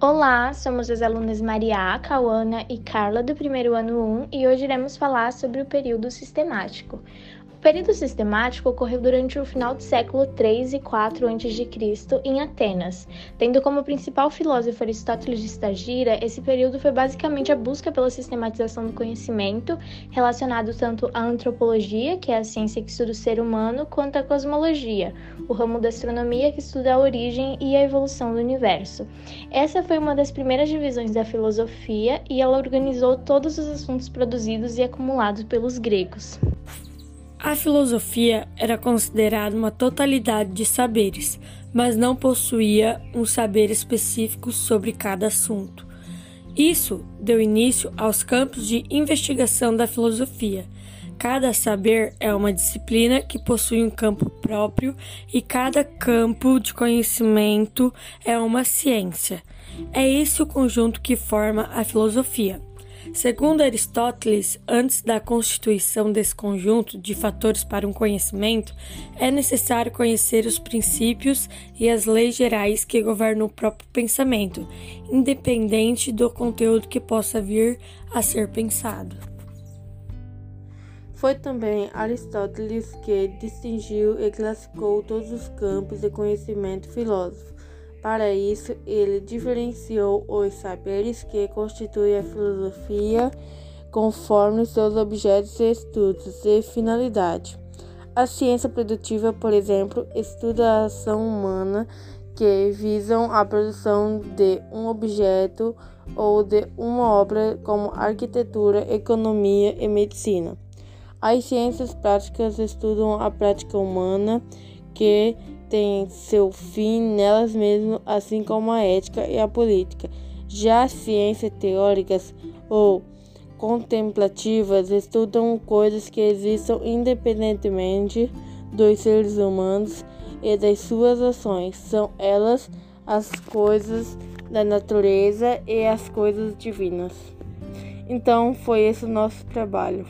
Olá, somos as alunas Maria, Cauana e Carla do primeiro ano 1 e hoje iremos falar sobre o período sistemático. O período sistemático ocorreu durante o final do século 3 e 4 a.C. em Atenas. Tendo como principal filósofo Aristóteles de Estagira, esse período foi basicamente a busca pela sistematização do conhecimento, relacionado tanto à antropologia, que é a ciência que estuda o ser humano, quanto à cosmologia, o ramo da astronomia que estuda a origem e a evolução do universo. Essa foi uma das primeiras divisões da filosofia e ela organizou todos os assuntos produzidos e acumulados pelos gregos. A filosofia era considerada uma totalidade de saberes, mas não possuía um saber específico sobre cada assunto. Isso deu início aos campos de investigação da filosofia. Cada saber é uma disciplina que possui um campo próprio e cada campo de conhecimento é uma ciência. É esse o conjunto que forma a filosofia. Segundo Aristóteles, antes da constituição desse conjunto de fatores para um conhecimento, é necessário conhecer os princípios e as leis gerais que governam o próprio pensamento, independente do conteúdo que possa vir a ser pensado. Foi também Aristóteles que distinguiu e classificou todos os campos de conhecimento filosófico para isso, ele diferenciou os saberes que constituem a filosofia conforme seus objetos estudos e finalidade. A ciência produtiva, por exemplo, estuda a ação humana que visam a produção de um objeto ou de uma obra como arquitetura, economia e medicina. As ciências práticas estudam a prática humana que têm seu fim nelas mesmas, assim como a ética e a política. Já as ciências teóricas ou contemplativas estudam coisas que existam independentemente dos seres humanos e das suas ações. São elas as coisas da natureza e as coisas divinas. Então, foi esse o nosso trabalho.